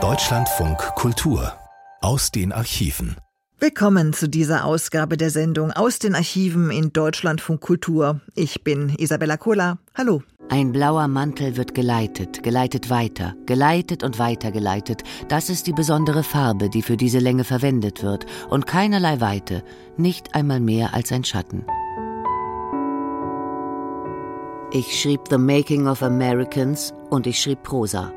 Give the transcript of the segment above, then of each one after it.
Deutschlandfunk Kultur aus den Archiven. Willkommen zu dieser Ausgabe der Sendung aus den Archiven in Deutschlandfunk Kultur. Ich bin Isabella Kola. Hallo. Ein blauer Mantel wird geleitet, geleitet weiter, geleitet und weitergeleitet. Das ist die besondere Farbe, die für diese Länge verwendet wird und keinerlei Weite, nicht einmal mehr als ein Schatten. Ich schrieb The Making of Americans und ich schrieb Prosa.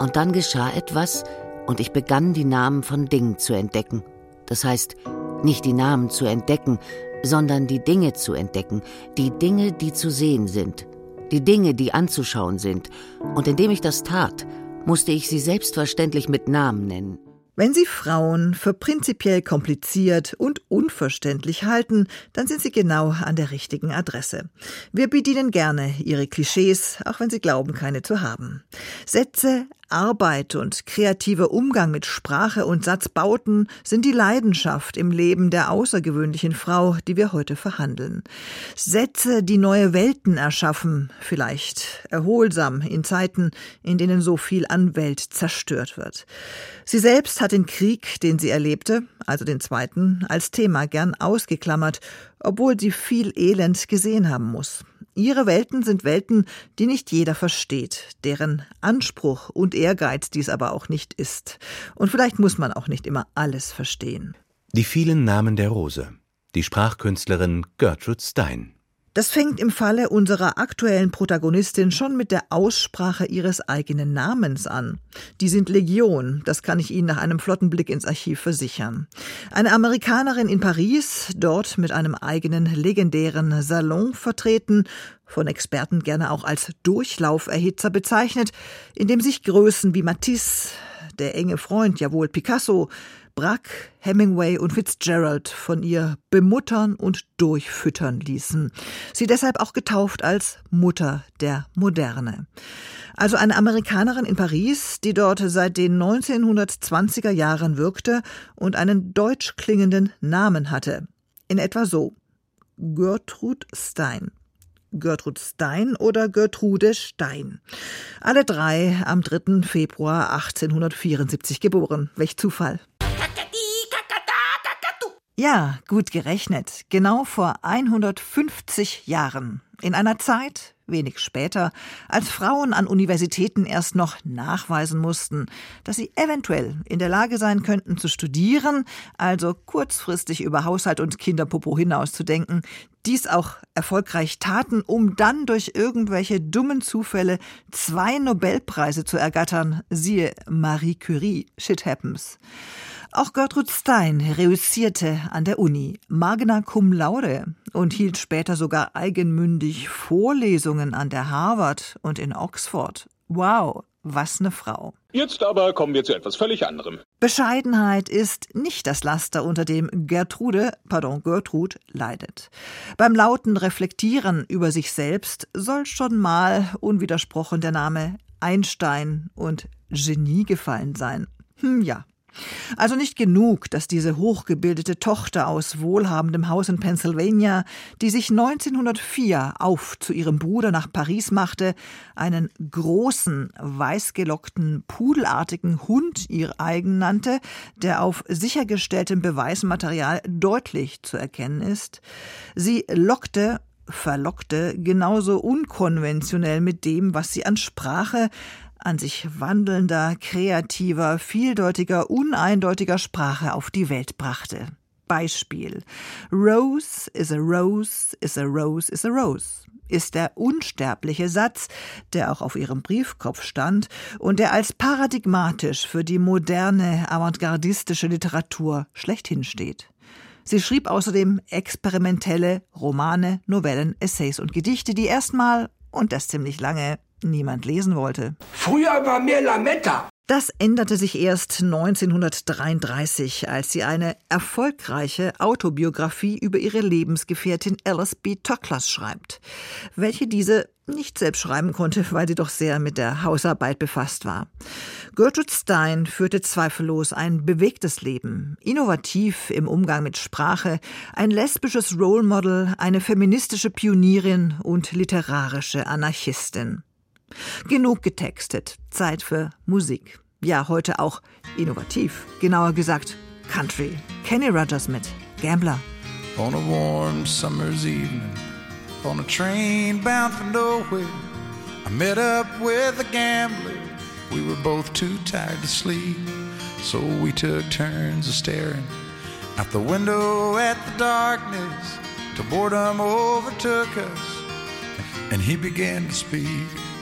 Und dann geschah etwas und ich begann die Namen von Dingen zu entdecken. Das heißt, nicht die Namen zu entdecken, sondern die Dinge zu entdecken, die Dinge, die zu sehen sind, die Dinge, die anzuschauen sind. Und indem ich das tat, musste ich sie selbstverständlich mit Namen nennen. Wenn Sie Frauen für prinzipiell kompliziert und unverständlich halten, dann sind Sie genau an der richtigen Adresse. Wir bedienen gerne Ihre Klischees, auch wenn Sie glauben, keine zu haben. Sätze, Arbeit und kreativer Umgang mit Sprache und Satzbauten sind die Leidenschaft im Leben der außergewöhnlichen Frau, die wir heute verhandeln. Sätze, die neue Welten erschaffen, vielleicht erholsam in Zeiten, in denen so viel an Welt zerstört wird. Sie selbst hat den Krieg, den sie erlebte, also den zweiten, als Thema gern ausgeklammert, obwohl sie viel Elend gesehen haben muss. Ihre Welten sind Welten, die nicht jeder versteht, deren Anspruch und Ehrgeiz dies aber auch nicht ist. Und vielleicht muss man auch nicht immer alles verstehen. Die vielen Namen der Rose. Die Sprachkünstlerin Gertrude Stein. Das fängt im Falle unserer aktuellen Protagonistin schon mit der Aussprache ihres eigenen Namens an. Die sind Legion, das kann ich Ihnen nach einem flotten Blick ins Archiv versichern. Eine Amerikanerin in Paris, dort mit einem eigenen legendären Salon vertreten, von Experten gerne auch als Durchlauferhitzer bezeichnet, in dem sich Größen wie Matisse, der enge Freund, jawohl Picasso, Braque, Hemingway und Fitzgerald von ihr bemuttern und durchfüttern ließen. Sie deshalb auch getauft als Mutter der Moderne. Also eine Amerikanerin in Paris, die dort seit den 1920er Jahren wirkte und einen deutsch klingenden Namen hatte. In etwa so. Gertrud Stein. Gertrud Stein oder Gertrude Stein. Alle drei am 3. Februar 1874 geboren. Welch Zufall. Ja, gut gerechnet. Genau vor 150 Jahren. In einer Zeit, wenig später, als Frauen an Universitäten erst noch nachweisen mussten, dass sie eventuell in der Lage sein könnten zu studieren, also kurzfristig über Haushalt und Kinderpopo hinauszudenken, dies auch erfolgreich taten, um dann durch irgendwelche dummen Zufälle zwei Nobelpreise zu ergattern, siehe Marie Curie, shit happens. Auch Gertrud Stein reüssierte an der Uni, magna cum laude und hielt später sogar eigenmündig Vorlesungen an der Harvard und in Oxford. Wow, was ne Frau. Jetzt aber kommen wir zu etwas völlig anderem. Bescheidenheit ist nicht das Laster, unter dem Gertrude, pardon, Gertrud leidet. Beim lauten Reflektieren über sich selbst soll schon mal unwidersprochen der Name Einstein und Genie gefallen sein. Hm, ja, also nicht genug, dass diese hochgebildete Tochter aus wohlhabendem Haus in Pennsylvania, die sich 1904 auf zu ihrem Bruder nach Paris machte, einen großen, weißgelockten, pudelartigen Hund ihr eigen nannte, der auf sichergestelltem Beweismaterial deutlich zu erkennen ist. Sie lockte verlockte genauso unkonventionell mit dem, was sie an Sprache, an sich wandelnder, kreativer, vieldeutiger, uneindeutiger Sprache auf die Welt brachte. Beispiel. Rose is a rose is a rose is a rose ist der unsterbliche Satz, der auch auf ihrem Briefkopf stand und der als paradigmatisch für die moderne avantgardistische Literatur schlechthin steht. Sie schrieb außerdem experimentelle Romane, Novellen, Essays und Gedichte, die erstmal, und das ziemlich lange, niemand lesen wollte. Früher war mehr Lametta. Das änderte sich erst 1933, als sie eine erfolgreiche Autobiografie über ihre Lebensgefährtin Alice B. Toklas schreibt, welche diese nicht selbst schreiben konnte, weil sie doch sehr mit der Hausarbeit befasst war. Gertrude Stein führte zweifellos ein bewegtes Leben, innovativ im Umgang mit Sprache, ein lesbisches Role Model, eine feministische Pionierin und literarische Anarchistin. Genug getextet, Zeit für Musik. Ja, heute auch innovativ. Genauer gesagt, Country. Kenny Rogers mit Gambler. On a warm summer's evening, on a train bound for nowhere, I met up with a gambler. We were both too tired to sleep, so we took turns of staring out the window at the darkness till boredom overtook us. And he began to speak.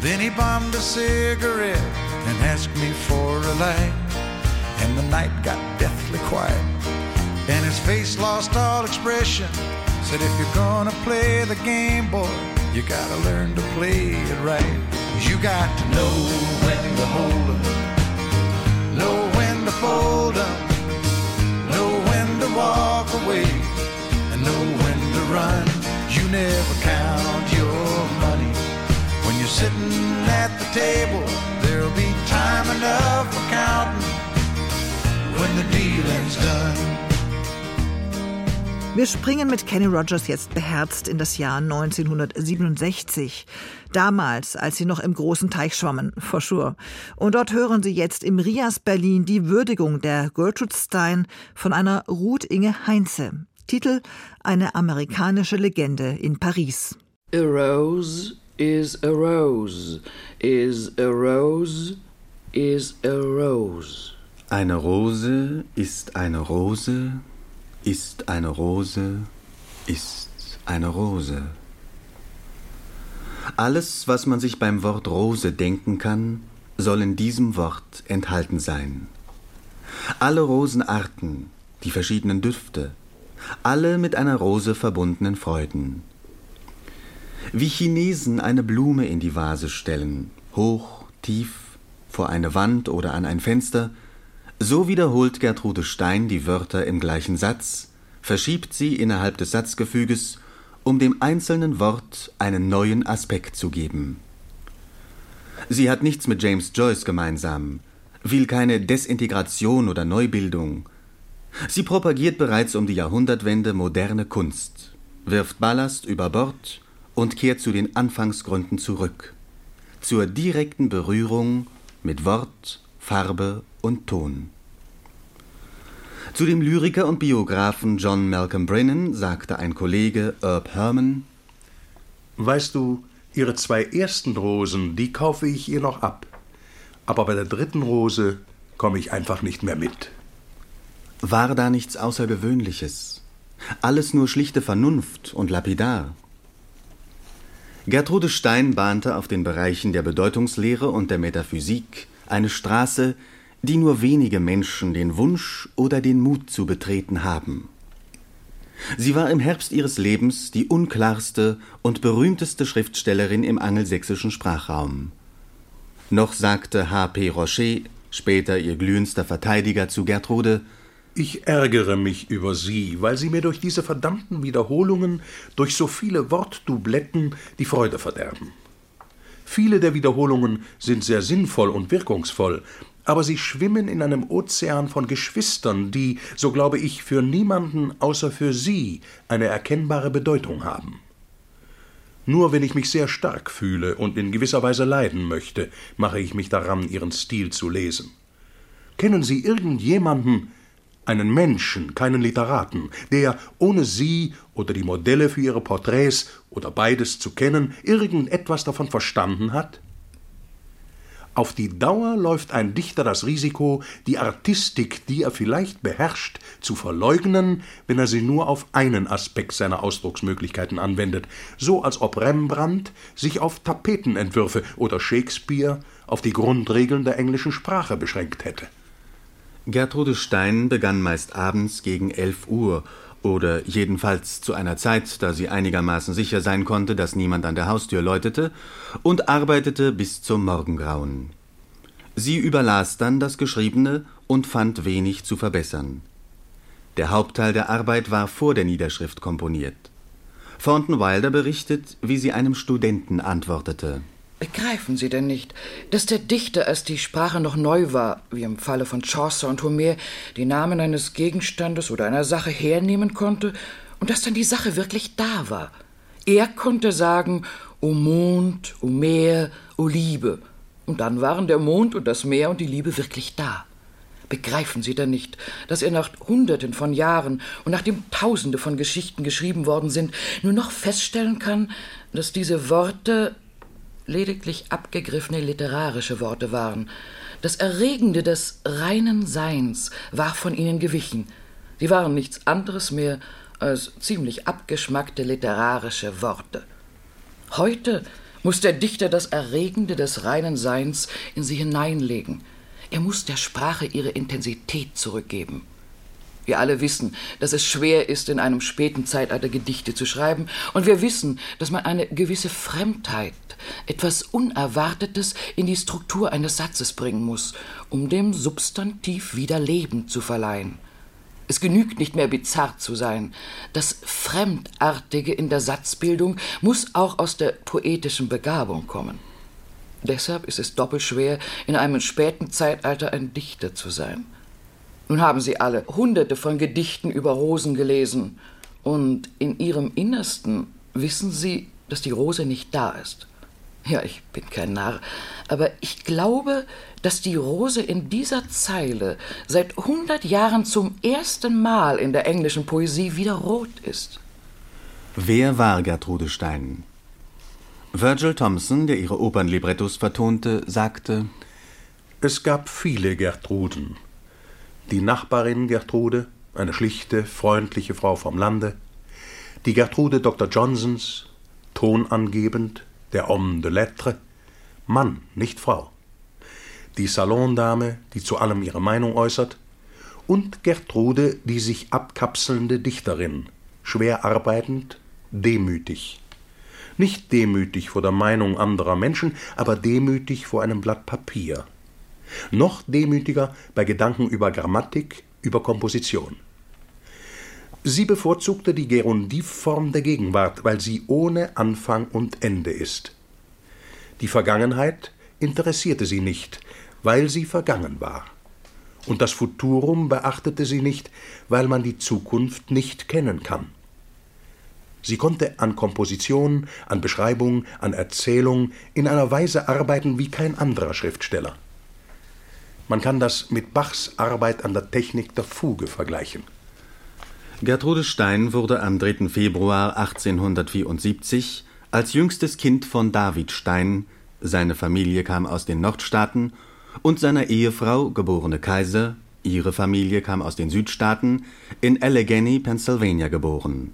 Then he bummed a cigarette and asked me for a light. And the night got deathly quiet, and his face lost all expression. Said, if you're gonna play the game, boy, you gotta learn to play it right. You got to know when to hold 'em, know when to fold 'em, know when to walk away, and know when to run. You never count your sitting at the table. There'll be time enough for counting when the dealing's done. Wir springen mit Kenny Rogers jetzt beherzt in das Jahr 1967. Damals, als sie noch im großen Teich schwammen, for sure. Und dort hören Sie jetzt im Rias Berlin die Würdigung der Gertrude Stein von einer Ruth Inge Heinze. Titel Eine amerikanische Legende in Paris. A rose is a rose, is a rose, is a rose. Eine Rose ist eine Rose, ist eine Rose, ist eine Rose. Alles, was man sich beim Wort Rose denken kann, soll in diesem Wort enthalten sein. Alle Rosenarten, die verschiedenen Düfte, alle mit einer Rose verbundenen Freuden. Wie Chinesen eine Blume in die Vase stellen, hoch, tief, vor eine Wand oder an ein Fenster, so wiederholt Gertrude Stein die Wörter im gleichen Satz, verschiebt sie innerhalb des Satzgefüges, um dem einzelnen Wort einen neuen Aspekt zu geben. Sie hat nichts mit James Joyce gemeinsam, will keine Desintegration oder Neubildung. Sie propagiert bereits um die Jahrhundertwende moderne Kunst, wirft Ballast über Bord und kehrt zu den Anfangsgründen zurück, zur direkten Berührung mit Wort, Farbe und Ton. Zu dem Lyriker und Biografen John Malcolm Brennan sagte ein Kollege Herb Herman Weißt du, ihre zwei ersten Rosen, die kaufe ich ihr noch ab. Aber bei der dritten Rose komme ich einfach nicht mehr mit. War da nichts Außergewöhnliches? Alles nur schlichte Vernunft und lapidar. Gertrude Stein bahnte auf den Bereichen der Bedeutungslehre und der Metaphysik eine Straße, die nur wenige Menschen den Wunsch oder den Mut zu betreten haben. Sie war im Herbst ihres Lebens die unklarste und berühmteste Schriftstellerin im angelsächsischen Sprachraum. Noch sagte H. P. Rocher, später ihr glühendster Verteidiger, zu Gertrude Ich ärgere mich über Sie, weil Sie mir durch diese verdammten Wiederholungen, durch so viele Wortdubletten die Freude verderben. Viele der Wiederholungen sind sehr sinnvoll und wirkungsvoll, aber sie schwimmen in einem Ozean von Geschwistern, die, so glaube ich, für niemanden außer für Sie eine erkennbare Bedeutung haben. Nur wenn ich mich sehr stark fühle und in gewisser Weise leiden möchte, mache ich mich daran, Ihren Stil zu lesen. Kennen Sie irgendjemanden, einen Menschen, keinen Literaten, der, ohne Sie oder die Modelle für Ihre Porträts oder beides zu kennen, irgendetwas davon verstanden hat? Auf die Dauer läuft ein Dichter das Risiko, die Artistik, die er vielleicht beherrscht, zu verleugnen, wenn er sie nur auf einen Aspekt seiner Ausdrucksmöglichkeiten anwendet, so als ob Rembrandt sich auf Tapetenentwürfe oder Shakespeare auf die Grundregeln der englischen Sprache beschränkt hätte. Gertrude Stein begann meist abends gegen elf Uhr oder jedenfalls zu einer Zeit, da sie einigermaßen sicher sein konnte, dass niemand an der Haustür läutete, und arbeitete bis zum Morgengrauen. Sie überlas dann das Geschriebene und fand wenig zu verbessern. Der Hauptteil der Arbeit war vor der Niederschrift komponiert. Thornton Wilder berichtet, wie sie einem Studenten antwortete. Begreifen Sie denn nicht, dass der Dichter, als die Sprache noch neu war, wie im Falle von Chaucer und Homer, die Namen eines Gegenstandes oder einer Sache hernehmen konnte und dass dann die Sache wirklich da war? Er konnte sagen, O Mond, O Meer, O Liebe, und dann waren der Mond und das Meer und die Liebe wirklich da. Begreifen Sie denn nicht, dass er nach Hunderten von Jahren und nachdem Tausende von Geschichten geschrieben worden sind, nur noch feststellen kann, dass diese Worte lediglich abgegriffene literarische Worte waren. Das Erregende des reinen Seins war von ihnen gewichen. Sie waren nichts anderes mehr als ziemlich abgeschmackte literarische Worte. Heute muss der Dichter das Erregende des reinen Seins in sie hineinlegen. Er muss der Sprache ihre Intensität zurückgeben. Wir alle wissen, dass es schwer ist, in einem späten Zeitalter Gedichte zu schreiben, und wir wissen, dass man eine gewisse Fremdheit, etwas Unerwartetes in die Struktur eines Satzes bringen muss, um dem Substantiv wieder Leben zu verleihen. Es genügt nicht mehr bizarr zu sein. Das Fremdartige in der Satzbildung muss auch aus der poetischen Begabung kommen. Deshalb ist es doppelt schwer, in einem späten Zeitalter ein Dichter zu sein. Nun haben Sie alle hunderte von Gedichten über Rosen gelesen, und in Ihrem Innersten wissen Sie, dass die Rose nicht da ist. Ja, ich bin kein Narr, aber ich glaube, dass die Rose in dieser Zeile seit hundert Jahren zum ersten Mal in der englischen Poesie wieder rot ist. Wer war Gertrude Stein? Virgil Thompson, der ihre Opernlibrettos vertonte, sagte Es gab viele Gertruden, die Nachbarin Gertrude, eine schlichte, freundliche Frau vom Lande, die Gertrude Dr. Johnsons, tonangebend, der Homme de Lettres, Mann, nicht Frau, die Salondame, die zu allem ihre Meinung äußert, und Gertrude, die sich abkapselnde Dichterin, schwer arbeitend, demütig. Nicht demütig vor der Meinung anderer Menschen, aber demütig vor einem Blatt Papier noch demütiger bei Gedanken über Grammatik, über Komposition. Sie bevorzugte die Gerundivform der Gegenwart, weil sie ohne Anfang und Ende ist. Die Vergangenheit interessierte sie nicht, weil sie vergangen war. Und das Futurum beachtete sie nicht, weil man die Zukunft nicht kennen kann. Sie konnte an Komposition, an Beschreibung, an Erzählung in einer Weise arbeiten wie kein anderer Schriftsteller. Man kann das mit Bachs Arbeit an der Technik der Fuge vergleichen. Gertrude Stein wurde am 3. Februar 1874 als jüngstes Kind von David Stein, seine Familie kam aus den Nordstaaten, und seiner Ehefrau, geborene Kaiser, ihre Familie kam aus den Südstaaten, in Allegheny, Pennsylvania geboren.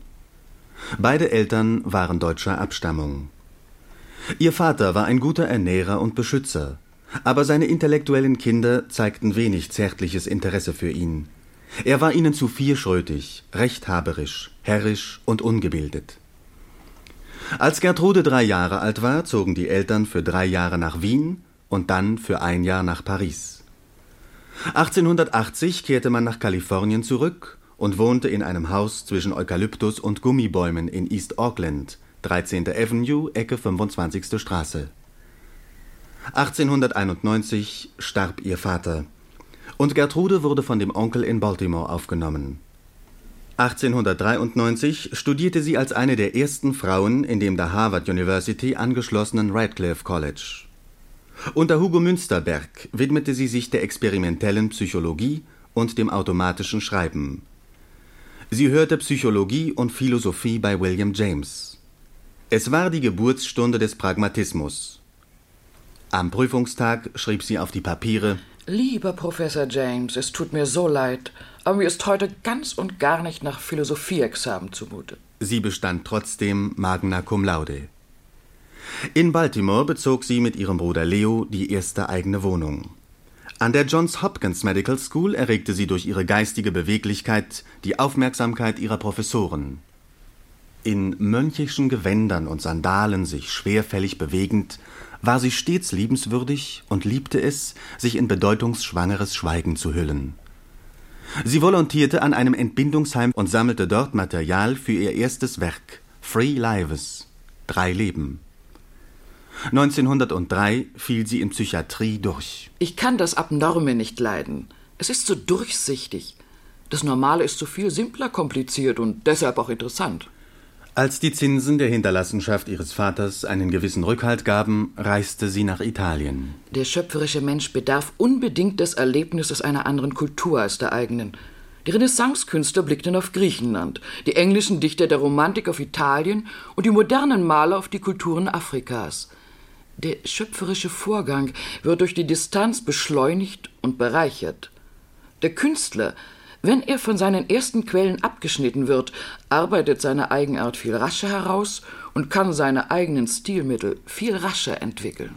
Beide Eltern waren deutscher Abstammung. Ihr Vater war ein guter Ernährer und Beschützer, aber seine intellektuellen Kinder zeigten wenig zärtliches Interesse für ihn. Er war ihnen zu vierschrötig, rechthaberisch, herrisch und ungebildet. Als Gertrude drei Jahre alt war, zogen die Eltern für drei Jahre nach Wien und dann für ein Jahr nach Paris. 1880 kehrte man nach Kalifornien zurück und wohnte in einem Haus zwischen Eukalyptus und Gummibäumen in East Auckland, 13. Avenue, Ecke 25. Straße. 1891 starb ihr Vater und Gertrude wurde von dem Onkel in Baltimore aufgenommen. 1893 studierte sie als eine der ersten Frauen in dem der Harvard University angeschlossenen Radcliffe College. Unter Hugo Münsterberg widmete sie sich der experimentellen Psychologie und dem automatischen Schreiben. Sie hörte Psychologie und Philosophie bei William James. Es war die Geburtsstunde des Pragmatismus. Am Prüfungstag schrieb sie auf die Papiere Lieber Professor James, es tut mir so leid, aber mir ist heute ganz und gar nicht nach Philosophieexamen zumute. Sie bestand trotzdem Magna cum laude. In Baltimore bezog sie mit ihrem Bruder Leo die erste eigene Wohnung. An der Johns Hopkins Medical School erregte sie durch ihre geistige Beweglichkeit die Aufmerksamkeit ihrer Professoren. In mönchischen Gewändern und Sandalen sich schwerfällig bewegend, war sie stets liebenswürdig und liebte es, sich in bedeutungsschwangeres Schweigen zu hüllen. Sie volontierte an einem Entbindungsheim und sammelte dort Material für ihr erstes Werk Free Lives Drei Leben. 1903 fiel sie in Psychiatrie durch. Ich kann das Abnorme nicht leiden. Es ist so durchsichtig. Das Normale ist so viel simpler kompliziert und deshalb auch interessant. Als die Zinsen der Hinterlassenschaft ihres Vaters einen gewissen Rückhalt gaben, reiste sie nach Italien. Der schöpferische Mensch bedarf unbedingt des Erlebnisses einer anderen Kultur als der eigenen. Die Renaissancekünstler blickten auf Griechenland, die englischen Dichter der Romantik auf Italien und die modernen Maler auf die Kulturen Afrikas. Der schöpferische Vorgang wird durch die Distanz beschleunigt und bereichert. Der Künstler, wenn er von seinen ersten Quellen abgeschnitten wird, arbeitet seine Eigenart viel rascher heraus und kann seine eigenen Stilmittel viel rascher entwickeln.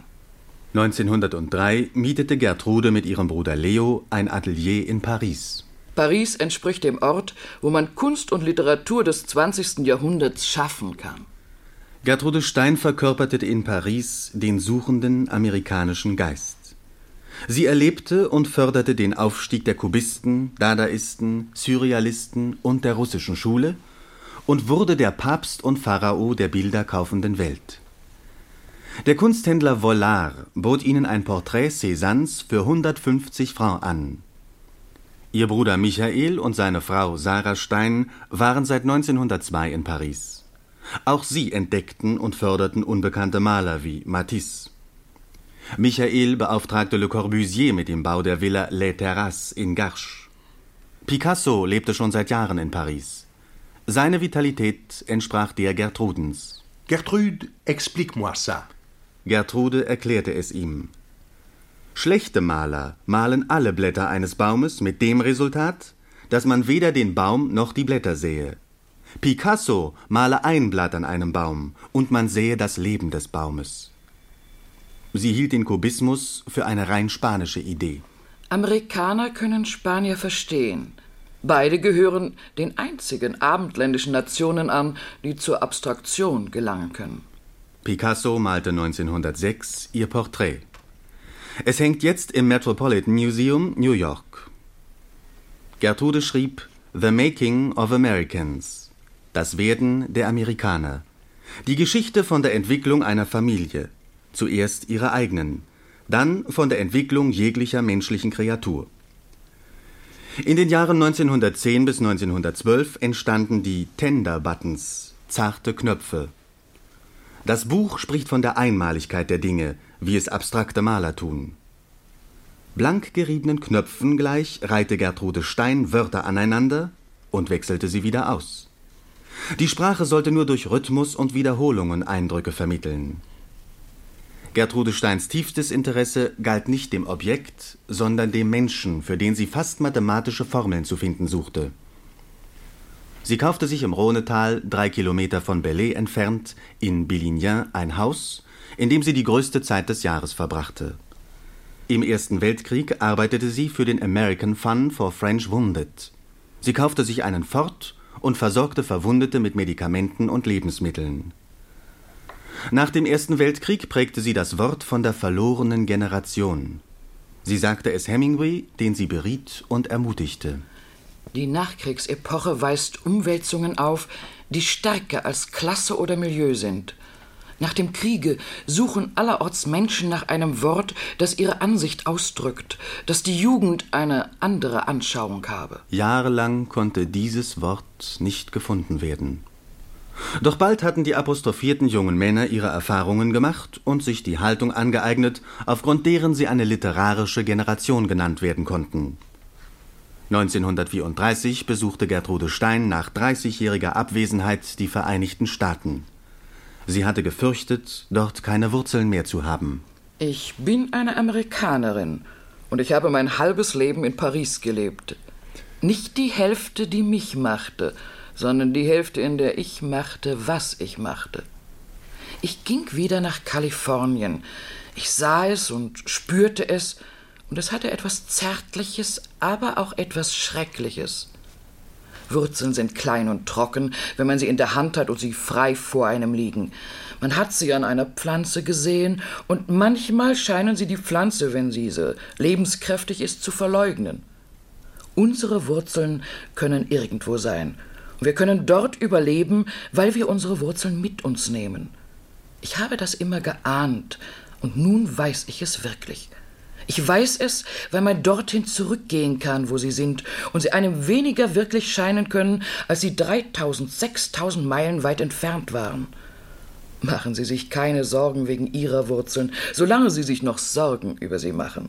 1903 mietete Gertrude mit ihrem Bruder Leo ein Atelier in Paris. Paris entspricht dem Ort, wo man Kunst und Literatur des 20. Jahrhunderts schaffen kann. Gertrude Stein verkörperte in Paris den suchenden amerikanischen Geist. Sie erlebte und förderte den Aufstieg der Kubisten, Dadaisten, Surrealisten und der russischen Schule und wurde der Papst und Pharao der bilderkaufenden Welt. Der Kunsthändler Vollard bot ihnen ein Porträt Cézannes für 150 Francs an. Ihr Bruder Michael und seine Frau Sarah Stein waren seit 1902 in Paris. Auch sie entdeckten und förderten unbekannte Maler wie Matisse. Michael beauftragte Le Corbusier mit dem Bau der Villa Les Terrasses in Garches. Picasso lebte schon seit Jahren in Paris. Seine Vitalität entsprach der Gertrudens. Gertrude, explique-moi ça. Gertrude erklärte es ihm. Schlechte Maler malen alle Blätter eines Baumes mit dem Resultat, dass man weder den Baum noch die Blätter sehe. Picasso male ein Blatt an einem Baum und man sähe das Leben des Baumes. Sie hielt den Kubismus für eine rein spanische Idee. Amerikaner können Spanier verstehen. Beide gehören den einzigen abendländischen Nationen an, die zur Abstraktion gelangen können. Picasso malte 1906 ihr Porträt. Es hängt jetzt im Metropolitan Museum, New York. Gertrude schrieb The Making of Americans das Werden der Amerikaner. Die Geschichte von der Entwicklung einer Familie. Zuerst ihrer eigenen, dann von der Entwicklung jeglicher menschlichen Kreatur. In den Jahren 1910 bis 1912 entstanden die Tender Buttons, zarte Knöpfe. Das Buch spricht von der Einmaligkeit der Dinge, wie es abstrakte Maler tun. Blank geriebenen Knöpfen gleich reihte Gertrude Stein Wörter aneinander und wechselte sie wieder aus. Die Sprache sollte nur durch Rhythmus und Wiederholungen Eindrücke vermitteln. Gertrude Steins tiefstes Interesse galt nicht dem Objekt, sondern dem Menschen, für den sie fast mathematische Formeln zu finden suchte. Sie kaufte sich im Rhonetal, drei Kilometer von Belley entfernt, in Billignan ein Haus, in dem sie die größte Zeit des Jahres verbrachte. Im Ersten Weltkrieg arbeitete sie für den American Fund for French Wounded. Sie kaufte sich einen Ford und versorgte Verwundete mit Medikamenten und Lebensmitteln. Nach dem Ersten Weltkrieg prägte sie das Wort von der verlorenen Generation. Sie sagte es Hemingway, den sie beriet und ermutigte. Die Nachkriegsepoche weist Umwälzungen auf, die stärker als Klasse oder Milieu sind. Nach dem Kriege suchen allerorts Menschen nach einem Wort, das ihre Ansicht ausdrückt, dass die Jugend eine andere Anschauung habe. Jahrelang konnte dieses Wort nicht gefunden werden. Doch bald hatten die apostrophierten jungen Männer ihre Erfahrungen gemacht und sich die Haltung angeeignet, aufgrund deren sie eine literarische Generation genannt werden konnten. 1934 besuchte Gertrude Stein nach 30-jähriger Abwesenheit die Vereinigten Staaten. Sie hatte gefürchtet, dort keine Wurzeln mehr zu haben. Ich bin eine Amerikanerin und ich habe mein halbes Leben in Paris gelebt. Nicht die Hälfte, die mich machte, sondern die Hälfte, in der ich machte, was ich machte. Ich ging wieder nach Kalifornien. Ich sah es und spürte es, Und es hatte etwas Zärtliches, aber auch etwas Schreckliches. Wurzeln sind klein und trocken, wenn man sie in der Hand hat und sie frei vor einem liegen. Man hat sie an einer Pflanze gesehen, und manchmal scheinen sie die Pflanze, wenn diese lebenskräftig ist, zu verleugnen. Unsere Wurzeln können irgendwo sein. Wir können dort überleben, weil wir unsere Wurzeln mit uns nehmen. Ich habe das immer geahnt, und nun weiß ich es wirklich. Ich weiß es, weil man dorthin zurückgehen kann, wo sie sind, und sie einem weniger wirklich scheinen können, als sie 3000, 6000 Meilen weit entfernt waren. Machen Sie sich keine Sorgen wegen Ihrer Wurzeln, solange Sie sich noch Sorgen über sie machen.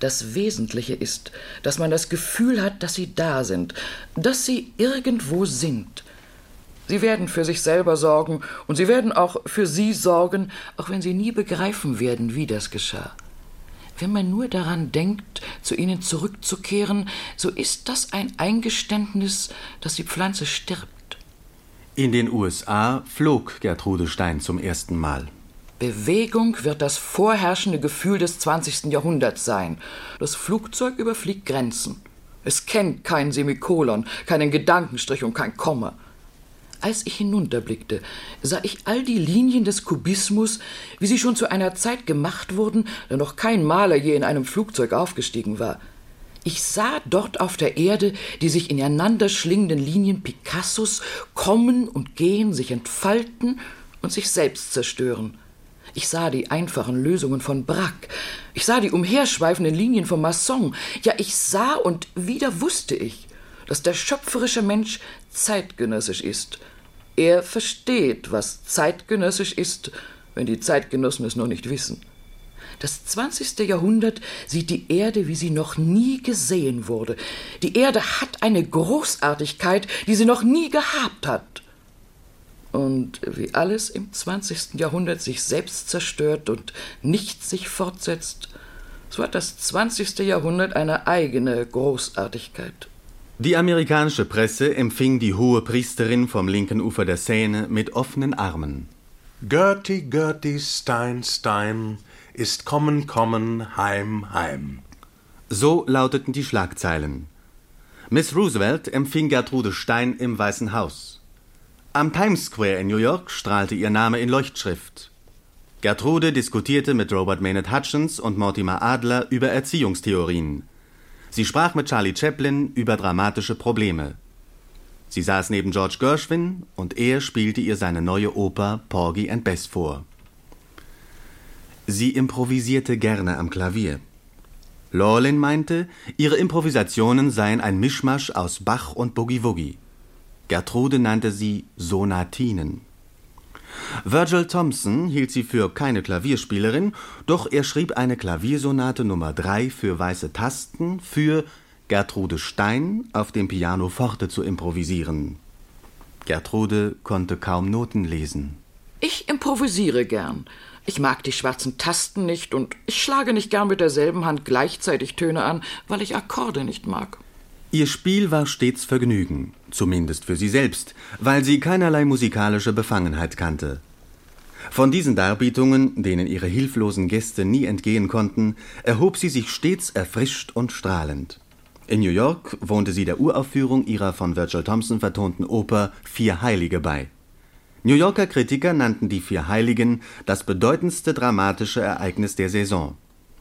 Das Wesentliche ist, dass man das Gefühl hat, dass sie da sind, dass sie irgendwo sind. Sie werden für sich selber sorgen, und sie werden auch für Sie sorgen, auch wenn Sie nie begreifen werden, wie das geschah. Wenn man nur daran denkt, zu ihnen zurückzukehren, so ist das ein Eingeständnis, dass die Pflanze stirbt. In den USA flog Gertrude Stein zum ersten Mal. Bewegung wird das vorherrschende Gefühl des 20. Jahrhunderts sein. Das Flugzeug überfliegt Grenzen. Es kennt kein Semikolon, keinen Gedankenstrich und kein Komma. Als ich hinunterblickte, sah ich all die Linien des Kubismus, wie sie schon zu einer Zeit gemacht wurden, da noch kein Maler je in einem Flugzeug aufgestiegen war. Ich sah dort auf der Erde die sich ineinander schlingenden Linien Picassos kommen und gehen, sich entfalten und sich selbst zerstören. Ich sah die einfachen Lösungen von Braque. Ich sah die umherschweifenden Linien von Masson. Ja, ich sah und wieder wusste ich, dass der schöpferische Mensch zeitgenössisch ist. Er versteht, was zeitgenössisch ist, wenn die Zeitgenossen es noch nicht wissen. Das 20. Jahrhundert sieht die Erde, wie sie noch nie gesehen wurde. Die Erde hat eine Großartigkeit, die sie noch nie gehabt hat. Und wie alles im 20. Jahrhundert sich selbst zerstört und nichts sich fortsetzt, so hat das 20. Jahrhundert eine eigene Großartigkeit. Die amerikanische Presse empfing die hohe Priesterin vom linken Ufer der Seine mit offenen Armen. Gertie, Gertie, Stein, Stein, ist kommen, kommen, heim, heim. So lauteten die Schlagzeilen. Miss Roosevelt empfing Gertrude Stein im Weißen Haus. Am Times Square in New York strahlte ihr Name in Leuchtschrift. Gertrude diskutierte mit Robert Maynard Hutchins und Mortimer Adler über Erziehungstheorien. Sie sprach mit Charlie Chaplin über dramatische Probleme. Sie saß neben George Gershwin und er spielte ihr seine neue Oper Porgy and Bess vor. Sie improvisierte gerne am Klavier. Lawlin meinte, ihre Improvisationen seien ein Mischmasch aus Bach und Boogie-Woogie. Gertrude nannte sie Sonatinen. Virgil Thompson hielt sie für keine Klavierspielerin, doch er schrieb eine Klaviersonate Nummer 3 für weiße Tasten für Gertrude Stein auf dem Piano forte zu improvisieren. Gertrude konnte kaum Noten lesen. Ich improvisiere gern. Ich mag die schwarzen Tasten nicht und ich schlage nicht gern mit derselben Hand gleichzeitig Töne an, weil ich Akkorde nicht mag. Ihr Spiel war stets Vergnügen, zumindest für sie selbst, weil sie keinerlei musikalische Befangenheit kannte. Von diesen Darbietungen, denen ihre hilflosen Gäste nie entgehen konnten, erhob sie sich stets erfrischt und strahlend. In New York wohnte sie der Uraufführung ihrer von Virgil Thompson vertonten Oper Vier Heilige bei. New Yorker Kritiker nannten die Vier Heiligen das bedeutendste dramatische Ereignis der Saison,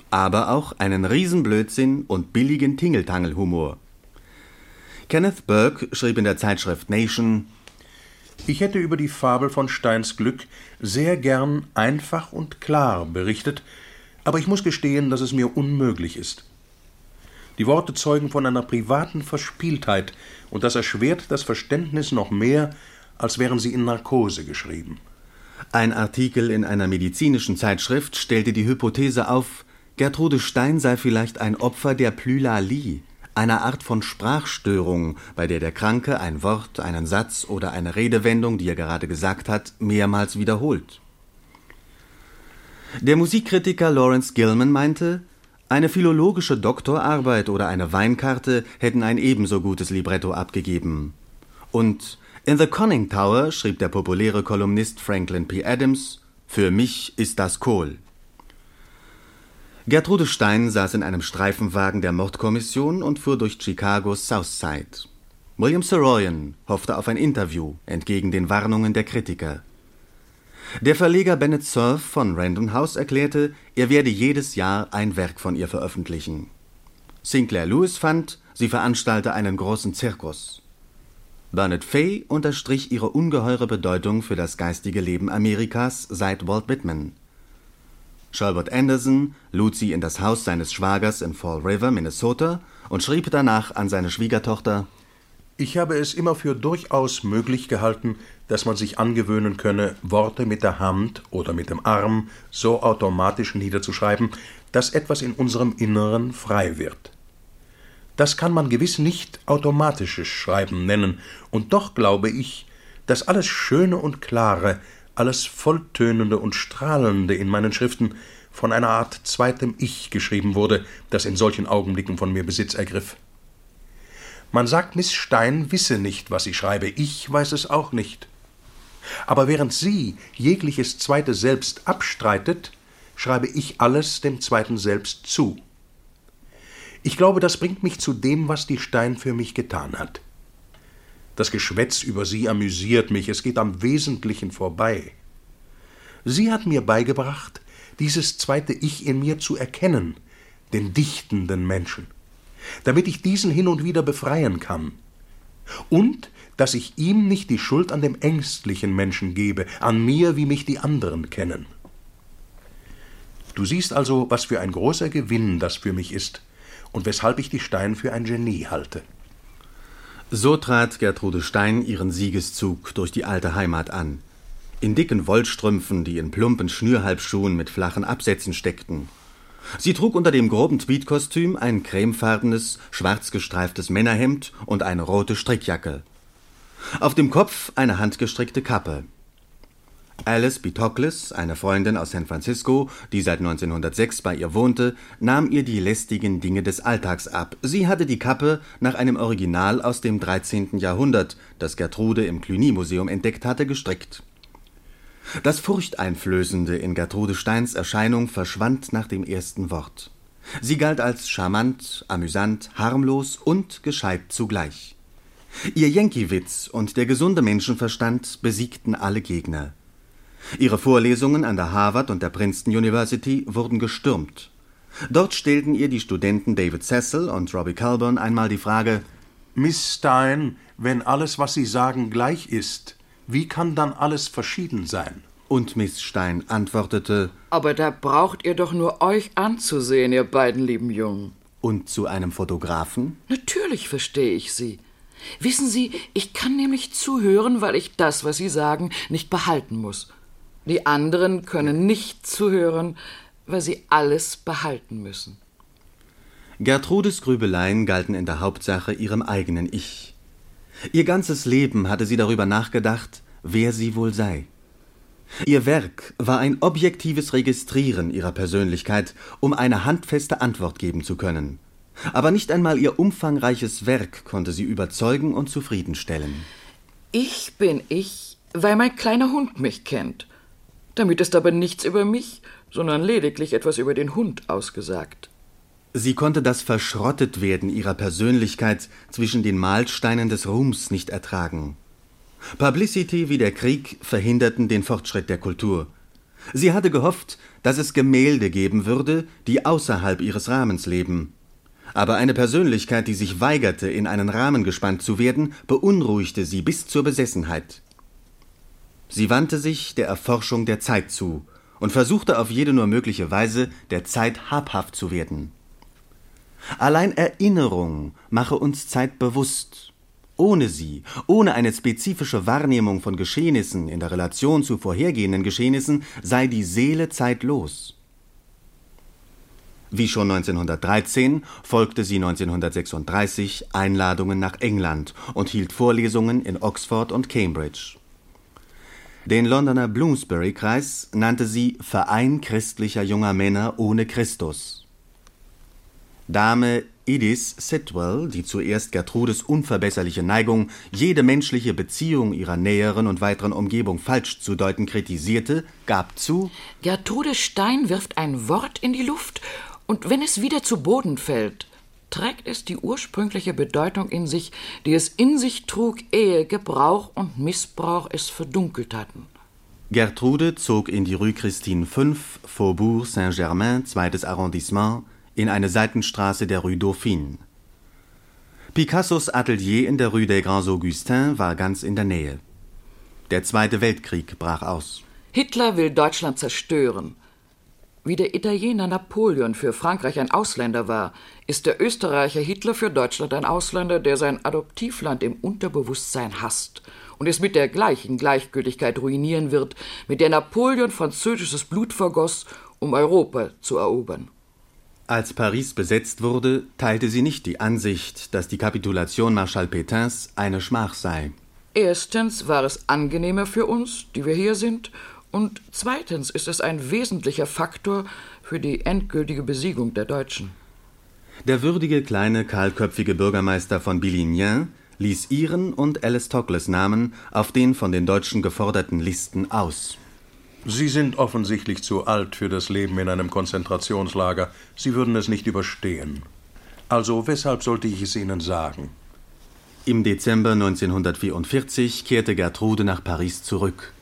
aber auch einen Riesenblödsinn und billigen Tingeltangelhumor. Kenneth Burke schrieb in der Zeitschrift Nation Ich hätte über die Fabel von Steins Glück sehr gern einfach und klar berichtet, aber ich muss gestehen, dass es mir unmöglich ist. Die Worte zeugen von einer privaten Verspieltheit, und das erschwert das Verständnis noch mehr, als wären sie in Narkose geschrieben. Ein Artikel in einer medizinischen Zeitschrift stellte die Hypothese auf, Gertrude Stein sei vielleicht ein Opfer der Plylalie, einer Art von Sprachstörung, bei der der Kranke ein Wort, einen Satz oder eine Redewendung, die er gerade gesagt hat, mehrmals wiederholt. Der Musikkritiker Lawrence Gilman meinte, eine philologische Doktorarbeit oder eine Weinkarte hätten ein ebenso gutes Libretto abgegeben. Und in The Conning Tower schrieb der populäre Kolumnist Franklin P. Adams Für mich ist das Kohl. Gertrude Stein saß in einem Streifenwagen der Mordkommission und fuhr durch Chicagos Southside. William Saroyan hoffte auf ein Interview, entgegen den Warnungen der Kritiker. Der Verleger Bennett Cerf von Random House erklärte, er werde jedes Jahr ein Werk von ihr veröffentlichen. Sinclair Lewis fand, sie veranstalte einen großen Zirkus. Bernard Fay unterstrich ihre ungeheure Bedeutung für das geistige Leben Amerikas seit Walt Whitman. Shalbert Anderson lud sie in das Haus seines Schwagers in Fall River, Minnesota, und schrieb danach an seine Schwiegertochter Ich habe es immer für durchaus möglich gehalten, dass man sich angewöhnen könne, Worte mit der Hand oder mit dem Arm so automatisch niederzuschreiben, dass etwas in unserem Inneren frei wird. Das kann man gewiss nicht automatisches Schreiben nennen, und doch glaube ich, dass alles Schöne und Klare alles Volltönende und Strahlende in meinen Schriften von einer Art zweitem Ich geschrieben wurde, das in solchen Augenblicken von mir Besitz ergriff. Man sagt, Miss Stein wisse nicht, was sie schreibe, ich weiß es auch nicht. Aber während sie jegliches zweite Selbst abstreitet, schreibe ich alles dem zweiten Selbst zu. Ich glaube, das bringt mich zu dem, was die Stein für mich getan hat. Das Geschwätz über sie amüsiert mich, es geht am Wesentlichen vorbei. Sie hat mir beigebracht, dieses zweite Ich in mir zu erkennen, den dichtenden Menschen, damit ich diesen hin und wieder befreien kann. Und dass ich ihm nicht die Schuld an dem ängstlichen Menschen gebe, an mir, wie mich die anderen kennen. Du siehst also, was für ein großer Gewinn das für mich ist und weshalb ich die Stein für ein Genie halte. So trat Gertrude Stein ihren Siegeszug durch die alte Heimat an. In dicken Wollstrümpfen, die in plumpen Schnürhalbschuhen mit flachen Absätzen steckten. Sie trug unter dem groben Tweedkostüm ein cremefarbenes, schwarz gestreiftes Männerhemd und eine rote Strickjacke. Auf dem Kopf eine handgestrickte Kappe. Alice Bitocles, eine Freundin aus San Francisco, die seit 1906 bei ihr wohnte, nahm ihr die lästigen Dinge des Alltags ab. Sie hatte die Kappe nach einem Original aus dem 13. Jahrhundert, das Gertrude im Cluny-Museum entdeckt hatte, gestrickt. Das Furchteinflößende in Gertrude Steins Erscheinung verschwand nach dem ersten Wort. Sie galt als charmant, amüsant, harmlos und gescheit zugleich. Ihr Yankeewitz und der gesunde Menschenverstand besiegten alle Gegner. Ihre Vorlesungen an der Harvard und der Princeton University wurden gestürmt. Dort stellten ihr die Studenten David Cecil und Robbie Calburn einmal die Frage Miss Stein, wenn alles, was Sie sagen, gleich ist, wie kann dann alles verschieden sein? Und Miss Stein antwortete Aber da braucht ihr doch nur euch anzusehen, ihr beiden lieben Jungen. Und zu einem Fotografen? Natürlich verstehe ich Sie. Wissen Sie, ich kann nämlich zuhören, weil ich das, was Sie sagen, nicht behalten muss. Die anderen können nicht zuhören, weil sie alles behalten müssen. Gertrudes Grübeleien galten in der Hauptsache ihrem eigenen Ich. Ihr ganzes Leben hatte sie darüber nachgedacht, wer sie wohl sei. Ihr Werk war ein objektives Registrieren ihrer Persönlichkeit, um eine handfeste Antwort geben zu können. Aber nicht einmal ihr umfangreiches Werk konnte sie überzeugen und zufriedenstellen. Ich bin ich, weil mein kleiner Hund mich kennt. Damit ist aber nichts über mich, sondern lediglich etwas über den Hund ausgesagt. Sie konnte das Verschrottetwerden ihrer Persönlichkeit zwischen den Mahlsteinen des Ruhms nicht ertragen. Publicity wie der Krieg verhinderten den Fortschritt der Kultur. Sie hatte gehofft, dass es Gemälde geben würde, die außerhalb ihres Rahmens leben. Aber eine Persönlichkeit, die sich weigerte, in einen Rahmen gespannt zu werden, beunruhigte sie bis zur Besessenheit. Sie wandte sich der Erforschung der Zeit zu und versuchte auf jede nur mögliche Weise der Zeit habhaft zu werden. Allein Erinnerung mache uns Zeit bewusst. Ohne sie, ohne eine spezifische Wahrnehmung von Geschehnissen in der Relation zu vorhergehenden Geschehnissen, sei die Seele zeitlos. Wie schon 1913 folgte sie 1936 Einladungen nach England und hielt Vorlesungen in Oxford und Cambridge. Den Londoner Bloomsbury-Kreis nannte sie Verein christlicher junger Männer ohne Christus. Dame Edith Sitwell, die zuerst Gertrudes unverbesserliche Neigung, jede menschliche Beziehung ihrer näheren und weiteren Umgebung falsch zu deuten kritisierte, gab zu Gertrude Stein wirft ein Wort in die Luft Und wenn es wieder zu Boden fällt, trägt es die ursprüngliche Bedeutung in sich, die es in sich trug, ehe Gebrauch und Missbrauch es verdunkelt hatten. Gertrude zog in die Rue Christine 5, Faubourg Saint-Germain, zweites Arrondissement, in eine Seitenstraße der Rue Dauphine. Picassos Atelier in der Rue des Grands Augustins war ganz in der Nähe. Der Zweite Weltkrieg brach aus. Hitler will Deutschland zerstören. Wie der Italiener Napoleon für Frankreich ein Ausländer war, ist der Österreicher Hitler für Deutschland ein Ausländer, der sein Adoptivland im Unterbewusstsein hasst und es mit der gleichen Gleichgültigkeit ruinieren wird, mit der Napoleon französisches Blut vergoss, um Europa zu erobern. Als Paris besetzt wurde, teilte sie nicht die Ansicht, dass die Kapitulation Marschall Pétains eine Schmach sei. Erstens war es angenehmer für uns, die wir hier sind, und zweitens ist es ein wesentlicher Faktor für die endgültige Besiegung der Deutschen. Der würdige kleine kahlköpfige Bürgermeister von Billignan ließ ihren und Alice Tockles Namen auf den von den Deutschen geforderten Listen aus. Sie sind offensichtlich zu alt für das Leben in einem Konzentrationslager. Sie würden es nicht überstehen. Also weshalb sollte ich es Ihnen sagen? Im Dezember 1944 kehrte Gertrude nach Paris zurück.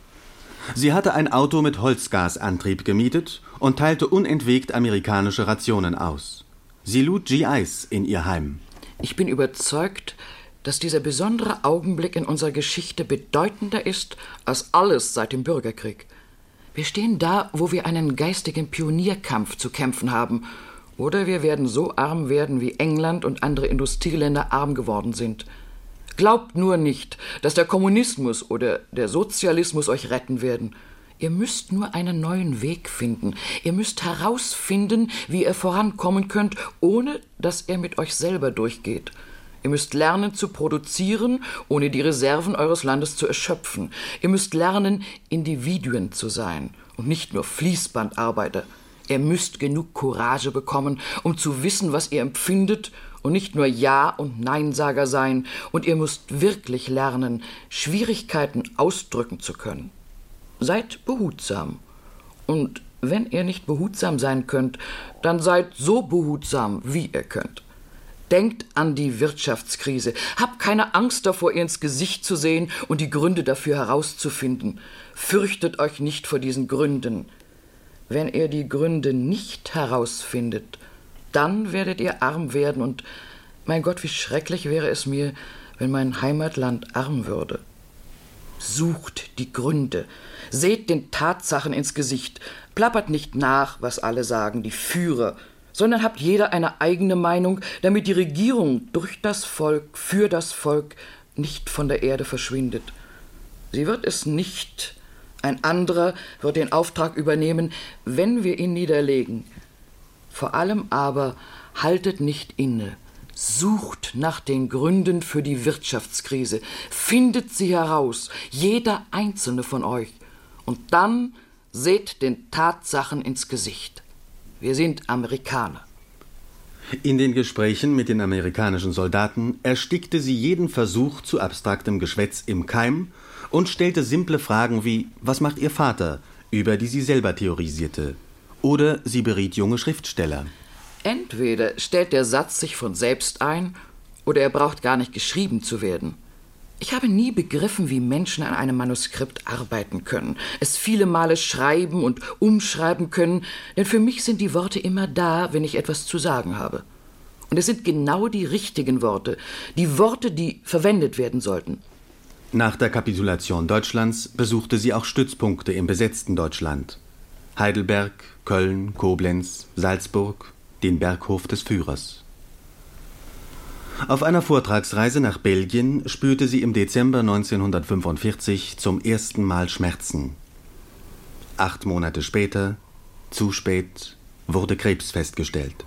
Sie hatte ein Auto mit Holzgasantrieb gemietet und teilte unentwegt amerikanische Rationen aus. Sie lud GIs in ihr Heim. Ich bin überzeugt, dass dieser besondere Augenblick in unserer Geschichte bedeutender ist als alles seit dem Bürgerkrieg. Wir stehen da, wo wir einen geistigen Pionierkampf zu kämpfen haben, oder wir werden so arm werden, wie England und andere Industrieländer arm geworden sind. Glaubt nur nicht, dass der Kommunismus oder der Sozialismus euch retten werden. Ihr müsst nur einen neuen Weg finden. Ihr müsst herausfinden, wie ihr vorankommen könnt, ohne dass er mit euch selber durchgeht. Ihr müsst lernen zu produzieren, ohne die Reserven eures Landes zu erschöpfen. Ihr müsst lernen, Individuen zu sein und nicht nur Fließbandarbeiter. Ihr müsst genug Courage bekommen, um zu wissen, was ihr empfindet und nicht nur Ja- und Neinsager sein. Und ihr müsst wirklich lernen, Schwierigkeiten ausdrücken zu können. Seid behutsam. Und wenn ihr nicht behutsam sein könnt, dann seid so behutsam, wie ihr könnt. Denkt an die Wirtschaftskrise. Habt keine Angst davor, ihr ins Gesicht zu sehen und die Gründe dafür herauszufinden. Fürchtet euch nicht vor diesen Gründen. Wenn ihr die Gründe nicht herausfindet, dann werdet ihr arm werden und mein Gott, wie schrecklich wäre es mir, wenn mein Heimatland arm würde. Sucht die Gründe, seht den Tatsachen ins Gesicht, plappert nicht nach, was alle sagen, die Führer, sondern habt jeder eine eigene Meinung, damit die Regierung durch das Volk, für das Volk nicht von der Erde verschwindet. Sie wird es nicht. Ein anderer wird den Auftrag übernehmen, wenn wir ihn niederlegen. Vor allem aber haltet nicht inne. Sucht nach den Gründen für die Wirtschaftskrise. Findet sie heraus, jeder einzelne von euch. Und dann seht den Tatsachen ins Gesicht. Wir sind Amerikaner. In den Gesprächen mit den amerikanischen Soldaten erstickte sie jeden Versuch zu abstraktem Geschwätz im Keim und stellte simple Fragen wie Was macht Ihr Vater, über die sie selber theorisierte. Oder sie beriet junge Schriftsteller. Entweder stellt der Satz sich von selbst ein, oder er braucht gar nicht geschrieben zu werden. Ich habe nie begriffen, wie Menschen an einem Manuskript arbeiten können, es viele Male schreiben und umschreiben können, denn für mich sind die Worte immer da, wenn ich etwas zu sagen habe. Und es sind genau die richtigen Worte, die Worte, die verwendet werden sollten. Nach der Kapitulation Deutschlands besuchte sie auch Stützpunkte im besetzten Deutschland. Heidelberg, Köln, Koblenz, Salzburg, den Berghof des Führers. Auf einer Vortragsreise nach Belgien spürte sie im Dezember 1945 zum ersten Mal Schmerzen. Acht Monate später, zu spät, wurde Krebs festgestellt.